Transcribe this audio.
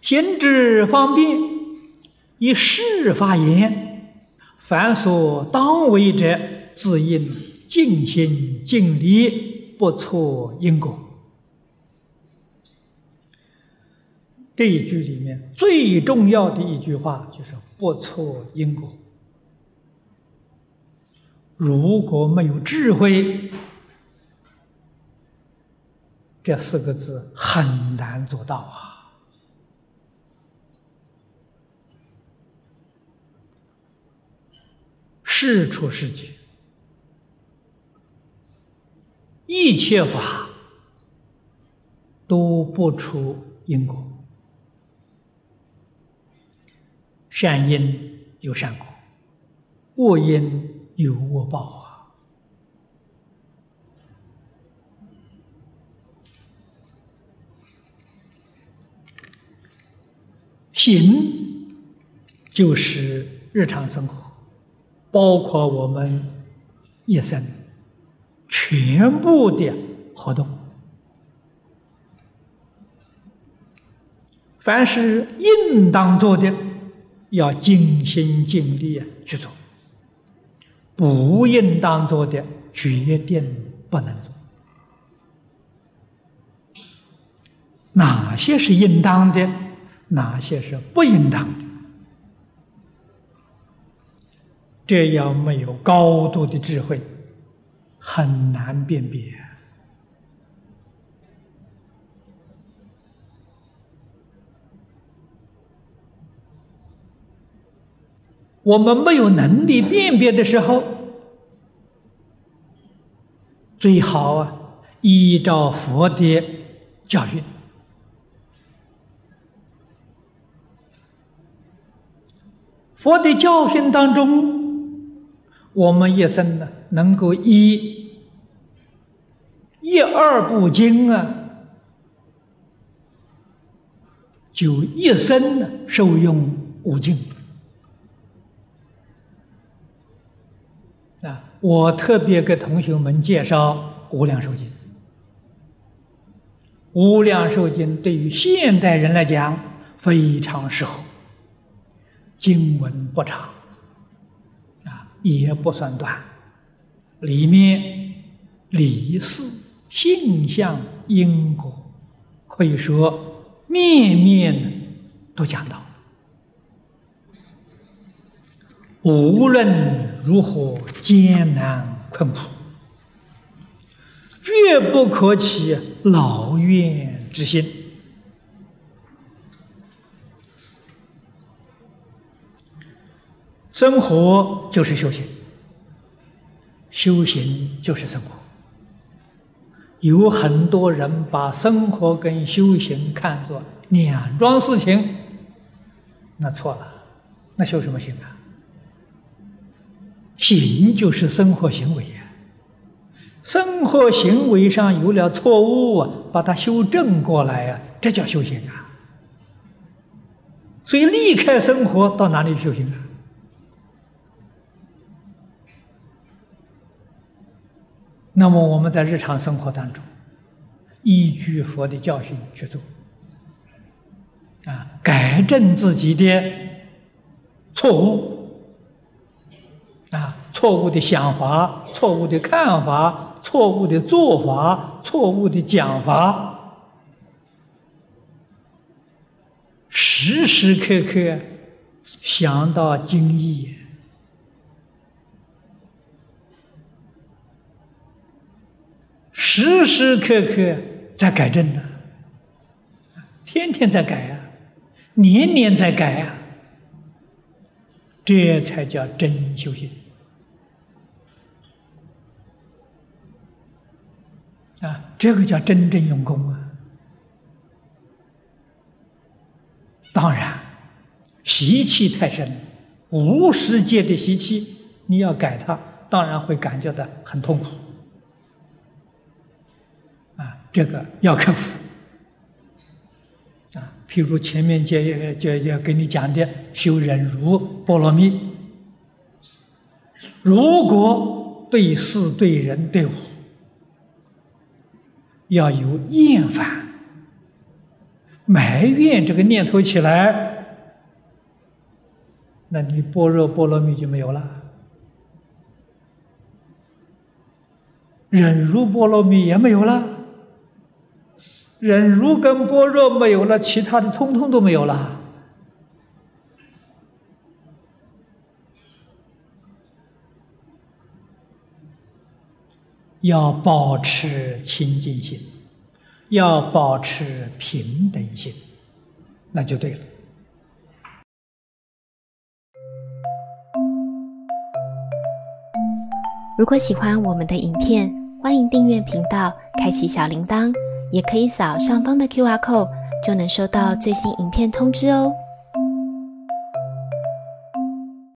行之方便，以事发言，凡所当为者，自应尽心尽力，不错因果。这一句里面最重要的一句话就是“不错因果”。如果没有智慧，这四个字很难做到啊。事出世间，一切法都不出因果，善因有善果，恶因有恶报啊！行就是日常生活。包括我们一生全部的活动，凡是应当做的，要尽心尽力去做；不应当做的，决定不能做。哪些是应当的？哪些是不应当的？这样没有高度的智慧，很难辨别。我们没有能力辨别的时候，最好啊，依照佛的教训，佛的教训当中。我们一生呢，能够依一二部经啊，就一生呢受用五经我特别给同学们介绍《无量寿经》，《无量寿经》对于现代人来讲非常适合，经文不长。啊也不算短，里面理事、性相、因果，可以说面面都讲到。无论如何艰难困苦，绝不可起劳怨之心。生活就是修行，修行就是生活。有很多人把生活跟修行看作两桩事情，那错了，那修什么行啊？行就是生活行为呀，生活行为上有了错误，把它修正过来呀，这叫修行啊。所以离开生活到哪里去修行啊？那么我们在日常生活当中，依据佛的教训去做，啊，改正自己的错误，错误的想法、错误的看法、错误的做法、错误的讲法，时时刻刻想到经义。时时刻刻在改正呢，天天在改啊，年年在改啊，这才叫真修行。啊！这个叫真正用功啊！当然，习气太深，无世界的习气，你要改它，当然会感觉到很痛苦。啊这个要克服啊！譬如前面就就就给你讲的修忍辱波罗蜜，如果对事对人对物要有厌烦、埋怨这个念头起来，那你般若波罗蜜就没有了。忍辱波罗蜜也没有了，忍辱跟般若没有了，其他的通通都没有了。要保持清净心，要保持平等心，那就对了。如果喜欢我们的影片，欢迎订阅频道，开启小铃铛，也可以扫上方的 Q R code，就能收到最新影片通知哦。